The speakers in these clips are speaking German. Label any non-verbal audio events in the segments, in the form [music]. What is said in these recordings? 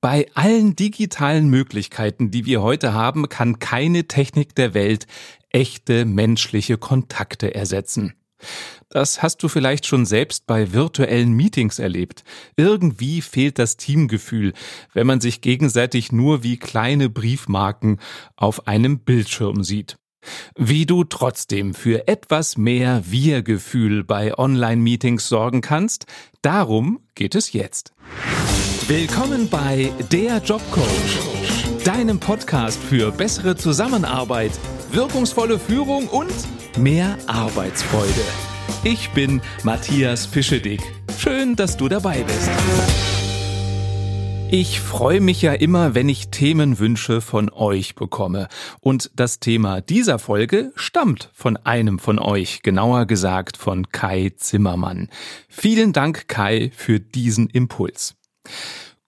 Bei allen digitalen Möglichkeiten, die wir heute haben, kann keine Technik der Welt echte menschliche Kontakte ersetzen. Das hast du vielleicht schon selbst bei virtuellen Meetings erlebt. Irgendwie fehlt das Teamgefühl, wenn man sich gegenseitig nur wie kleine Briefmarken auf einem Bildschirm sieht. Wie du trotzdem für etwas mehr Wir-Gefühl bei Online-Meetings sorgen kannst, darum geht es jetzt. Willkommen bei Der Jobcoach, deinem Podcast für bessere Zusammenarbeit, wirkungsvolle Führung und mehr Arbeitsfreude. Ich bin Matthias Fischedick. Schön, dass du dabei bist. Ich freue mich ja immer, wenn ich Themenwünsche von euch bekomme. Und das Thema dieser Folge stammt von einem von euch, genauer gesagt von Kai Zimmermann. Vielen Dank, Kai, für diesen Impuls.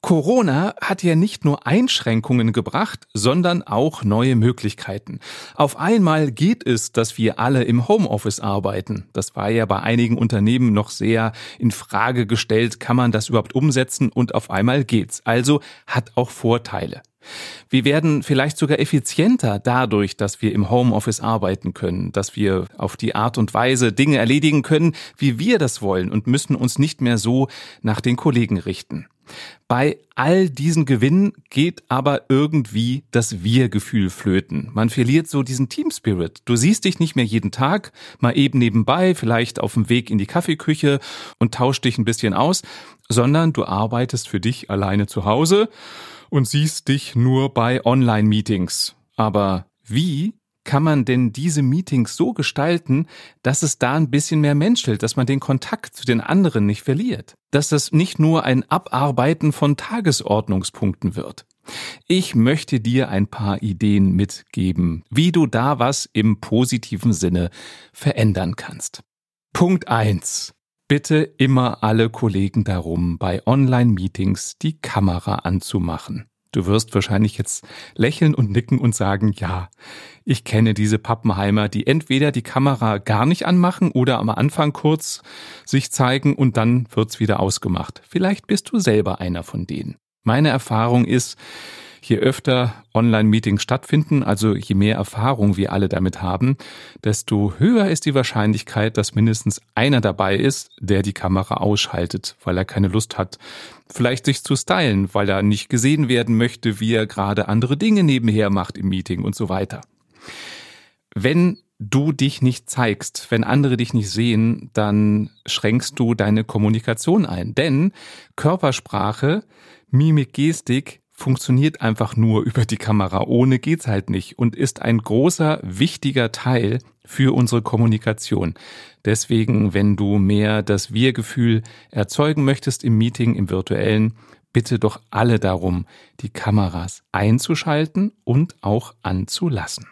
Corona hat ja nicht nur Einschränkungen gebracht, sondern auch neue Möglichkeiten. Auf einmal geht es, dass wir alle im Homeoffice arbeiten. Das war ja bei einigen Unternehmen noch sehr in Frage gestellt, kann man das überhaupt umsetzen und auf einmal geht's. Also hat auch Vorteile. Wir werden vielleicht sogar effizienter dadurch, dass wir im Homeoffice arbeiten können, dass wir auf die Art und Weise Dinge erledigen können, wie wir das wollen und müssen uns nicht mehr so nach den Kollegen richten. Bei all diesen Gewinnen geht aber irgendwie das Wir-Gefühl flöten. Man verliert so diesen Team-Spirit. Du siehst dich nicht mehr jeden Tag, mal eben nebenbei, vielleicht auf dem Weg in die Kaffeeküche und tauscht dich ein bisschen aus, sondern du arbeitest für dich alleine zu Hause und siehst dich nur bei Online-Meetings. Aber wie kann man denn diese Meetings so gestalten, dass es da ein bisschen mehr menschelt, dass man den Kontakt zu den anderen nicht verliert, dass das nicht nur ein Abarbeiten von Tagesordnungspunkten wird. Ich möchte dir ein paar Ideen mitgeben, wie du da was im positiven Sinne verändern kannst. Punkt eins: Bitte immer alle Kollegen darum, bei Online-Meetings die Kamera anzumachen. Du wirst wahrscheinlich jetzt lächeln und nicken und sagen, ja, ich kenne diese Pappenheimer, die entweder die Kamera gar nicht anmachen oder am Anfang kurz sich zeigen und dann wird's wieder ausgemacht. Vielleicht bist du selber einer von denen. Meine Erfahrung ist, je öfter Online-Meetings stattfinden, also je mehr Erfahrung wir alle damit haben, desto höher ist die Wahrscheinlichkeit, dass mindestens einer dabei ist, der die Kamera ausschaltet, weil er keine Lust hat, vielleicht sich zu stylen, weil er nicht gesehen werden möchte, wie er gerade andere Dinge nebenher macht im Meeting und so weiter. Wenn du dich nicht zeigst, wenn andere dich nicht sehen, dann schränkst du deine Kommunikation ein. Denn Körpersprache, Mimik, Gestik funktioniert einfach nur [laughs] über die Kamera. Ohne geht's halt nicht und ist ein großer, wichtiger Teil für unsere Kommunikation. Deswegen, wenn du mehr das Wir-Gefühl erzeugen möchtest im Meeting, im virtuellen, bitte doch alle darum, die Kameras einzuschalten und auch anzulassen.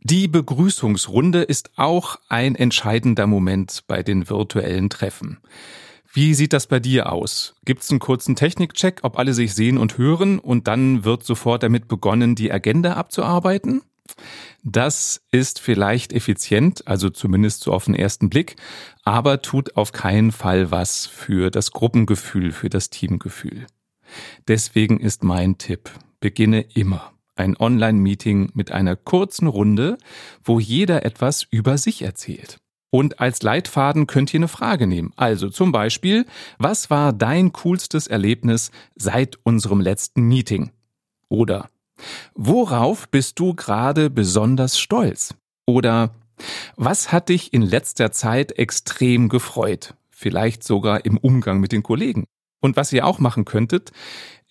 Die Begrüßungsrunde ist auch ein entscheidender Moment bei den virtuellen Treffen. Wie sieht das bei dir aus? Gibt es einen kurzen Technikcheck, ob alle sich sehen und hören und dann wird sofort damit begonnen, die Agenda abzuarbeiten? Das ist vielleicht effizient, also zumindest so auf den ersten Blick, aber tut auf keinen Fall was für das Gruppengefühl, für das Teamgefühl. Deswegen ist mein Tipp, beginne immer ein Online-Meeting mit einer kurzen Runde, wo jeder etwas über sich erzählt. Und als Leitfaden könnt ihr eine Frage nehmen. Also zum Beispiel, was war dein coolstes Erlebnis seit unserem letzten Meeting? Oder worauf bist du gerade besonders stolz? Oder was hat dich in letzter Zeit extrem gefreut? Vielleicht sogar im Umgang mit den Kollegen. Und was ihr auch machen könntet,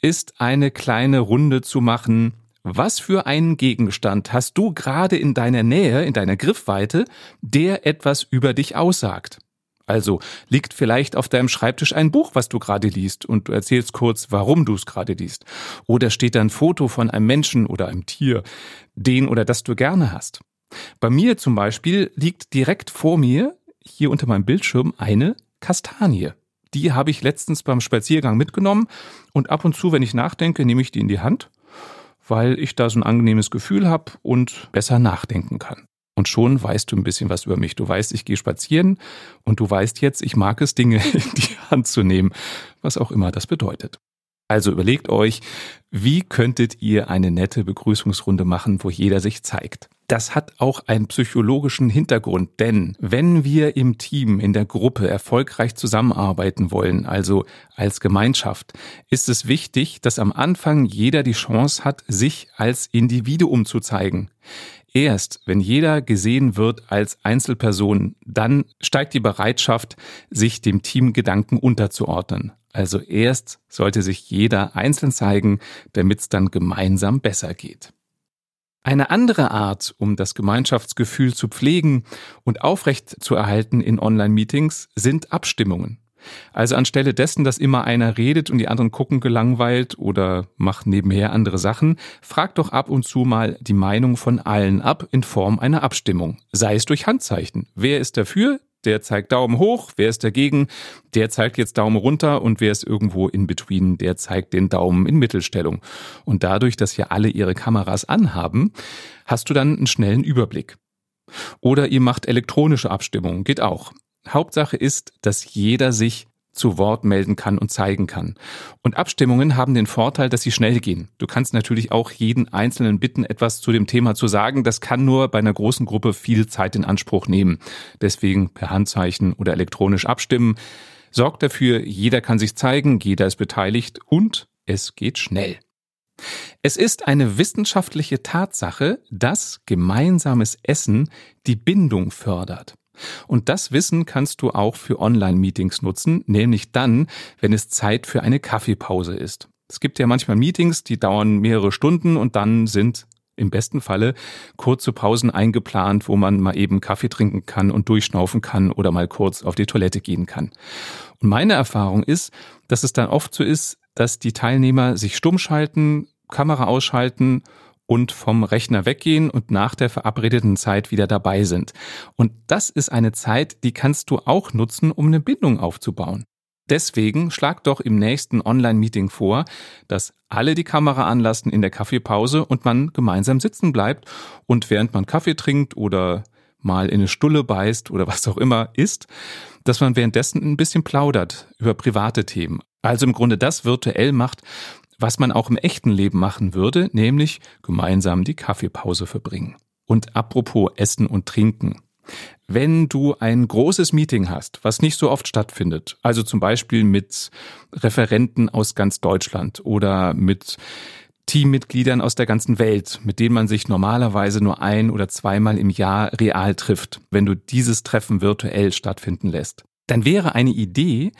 ist eine kleine Runde zu machen, was für einen Gegenstand hast du gerade in deiner Nähe, in deiner Griffweite, der etwas über dich aussagt? Also liegt vielleicht auf deinem Schreibtisch ein Buch, was du gerade liest, und du erzählst kurz, warum du es gerade liest. Oder steht da ein Foto von einem Menschen oder einem Tier, den oder das du gerne hast. Bei mir zum Beispiel liegt direkt vor mir, hier unter meinem Bildschirm, eine Kastanie. Die habe ich letztens beim Spaziergang mitgenommen und ab und zu, wenn ich nachdenke, nehme ich die in die Hand weil ich da so ein angenehmes Gefühl habe und besser nachdenken kann. Und schon weißt du ein bisschen was über mich. Du weißt, ich gehe spazieren und du weißt jetzt, ich mag es, Dinge [laughs] in die Hand zu nehmen, was auch immer das bedeutet. Also überlegt euch, wie könntet ihr eine nette Begrüßungsrunde machen, wo jeder sich zeigt? Das hat auch einen psychologischen Hintergrund, denn wenn wir im Team, in der Gruppe erfolgreich zusammenarbeiten wollen, also als Gemeinschaft, ist es wichtig, dass am Anfang jeder die Chance hat, sich als Individuum zu zeigen. Erst wenn jeder gesehen wird als Einzelperson, dann steigt die Bereitschaft, sich dem Teamgedanken unterzuordnen. Also erst sollte sich jeder einzeln zeigen, damit es dann gemeinsam besser geht. Eine andere Art, um das Gemeinschaftsgefühl zu pflegen und aufrecht zu erhalten in Online-Meetings, sind Abstimmungen. Also anstelle dessen, dass immer einer redet und die anderen gucken gelangweilt oder machen nebenher andere Sachen, fragt doch ab und zu mal die Meinung von allen ab in Form einer Abstimmung. Sei es durch Handzeichen. Wer ist dafür? Der zeigt Daumen hoch. Wer ist dagegen? Der zeigt jetzt Daumen runter. Und wer ist irgendwo in between? Der zeigt den Daumen in Mittelstellung. Und dadurch, dass ja alle ihre Kameras anhaben, hast du dann einen schnellen Überblick. Oder ihr macht elektronische Abstimmungen. Geht auch. Hauptsache ist, dass jeder sich zu Wort melden kann und zeigen kann. Und Abstimmungen haben den Vorteil, dass sie schnell gehen. Du kannst natürlich auch jeden Einzelnen bitten, etwas zu dem Thema zu sagen. Das kann nur bei einer großen Gruppe viel Zeit in Anspruch nehmen. Deswegen per Handzeichen oder elektronisch abstimmen. Sorgt dafür, jeder kann sich zeigen, jeder ist beteiligt und es geht schnell. Es ist eine wissenschaftliche Tatsache, dass gemeinsames Essen die Bindung fördert. Und das Wissen kannst du auch für Online-Meetings nutzen, nämlich dann, wenn es Zeit für eine Kaffeepause ist. Es gibt ja manchmal Meetings, die dauern mehrere Stunden und dann sind im besten Falle kurze Pausen eingeplant, wo man mal eben Kaffee trinken kann und durchschnaufen kann oder mal kurz auf die Toilette gehen kann. Und meine Erfahrung ist, dass es dann oft so ist, dass die Teilnehmer sich stumm schalten, Kamera ausschalten und vom Rechner weggehen und nach der verabredeten Zeit wieder dabei sind. Und das ist eine Zeit, die kannst du auch nutzen, um eine Bindung aufzubauen. Deswegen schlag doch im nächsten Online-Meeting vor, dass alle die Kamera anlassen in der Kaffeepause und man gemeinsam sitzen bleibt und während man Kaffee trinkt oder mal in eine Stulle beißt oder [laughs] was auch immer isst, dass man währenddessen ein bisschen plaudert über private Themen. Also im Grunde das virtuell macht, was man auch im echten Leben machen würde, nämlich gemeinsam die Kaffeepause verbringen. Und apropos Essen und Trinken. Wenn du ein großes Meeting hast, was nicht so oft stattfindet, also zum Beispiel mit Referenten aus ganz Deutschland oder mit Teammitgliedern aus der ganzen Welt, mit denen man sich normalerweise nur ein oder zweimal im Jahr real trifft, wenn du dieses Treffen virtuell stattfinden lässt, dann wäre eine Idee,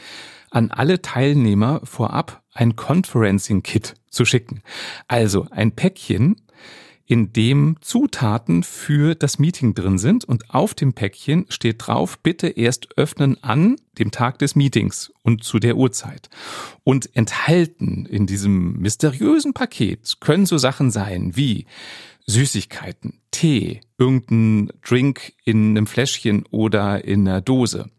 an alle Teilnehmer vorab ein Conferencing-Kit zu schicken. Also ein Päckchen, in dem Zutaten für das Meeting drin sind und auf dem Päckchen steht drauf, bitte erst öffnen an dem Tag des Meetings und zu der Uhrzeit. Und enthalten in diesem mysteriösen Paket können so Sachen sein wie Süßigkeiten, Tee, irgendein Drink in einem Fläschchen oder in einer Dose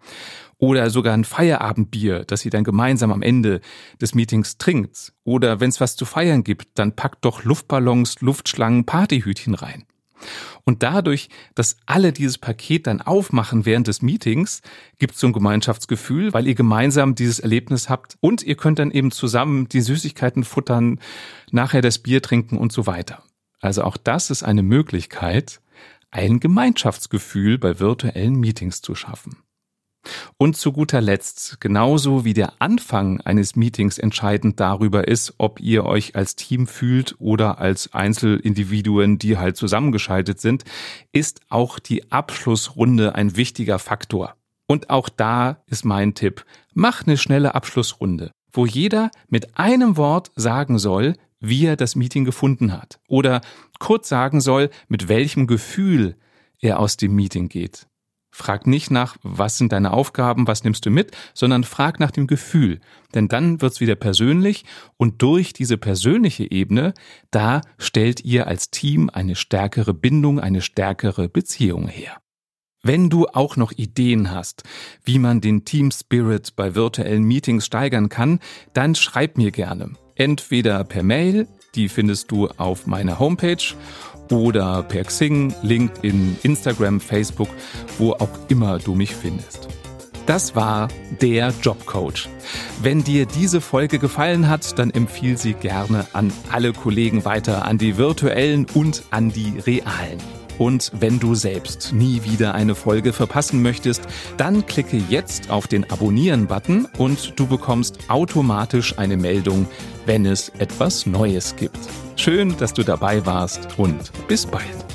oder sogar ein Feierabendbier, das ihr dann gemeinsam am Ende des Meetings trinkt. Oder wenn es was zu feiern gibt, dann packt doch Luftballons, Luftschlangen, Partyhütchen rein. Und dadurch, dass alle dieses Paket dann aufmachen während des Meetings, gibt es so ein Gemeinschaftsgefühl, weil ihr gemeinsam dieses Erlebnis habt und ihr könnt dann eben zusammen die Süßigkeiten futtern, nachher das Bier trinken und so weiter. Also auch das ist eine Möglichkeit, ein Gemeinschaftsgefühl bei virtuellen Meetings zu schaffen. Und zu guter Letzt, genauso wie der Anfang eines Meetings entscheidend darüber ist, ob ihr euch als Team fühlt oder als Einzelindividuen, die halt zusammengeschaltet sind, ist auch die Abschlussrunde ein wichtiger Faktor. Und auch da ist mein Tipp, mach eine schnelle Abschlussrunde, wo jeder mit einem Wort sagen soll, wie er das Meeting gefunden hat. Oder kurz sagen soll, mit welchem Gefühl er aus dem Meeting geht. Frag nicht nach, was sind deine Aufgaben, was nimmst du mit, sondern frag nach dem Gefühl. Denn dann wird's wieder persönlich und durch diese persönliche Ebene, da stellt ihr als Team eine stärkere Bindung, eine stärkere Beziehung her. Wenn du auch noch Ideen hast, wie man den Team Spirit bei virtuellen Meetings steigern kann, dann schreib mir gerne. Entweder per Mail, die findest du auf meiner Homepage, oder per Xing, LinkedIn, Instagram, Facebook, wo auch immer du mich findest. Das war der Jobcoach. Wenn dir diese Folge gefallen hat, dann empfiehl sie gerne an alle Kollegen weiter, an die virtuellen und an die realen. Und wenn du selbst nie wieder eine Folge verpassen möchtest, dann klicke jetzt auf den Abonnieren-Button und du bekommst automatisch eine Meldung, wenn es etwas Neues gibt. Schön, dass du dabei warst und bis bald.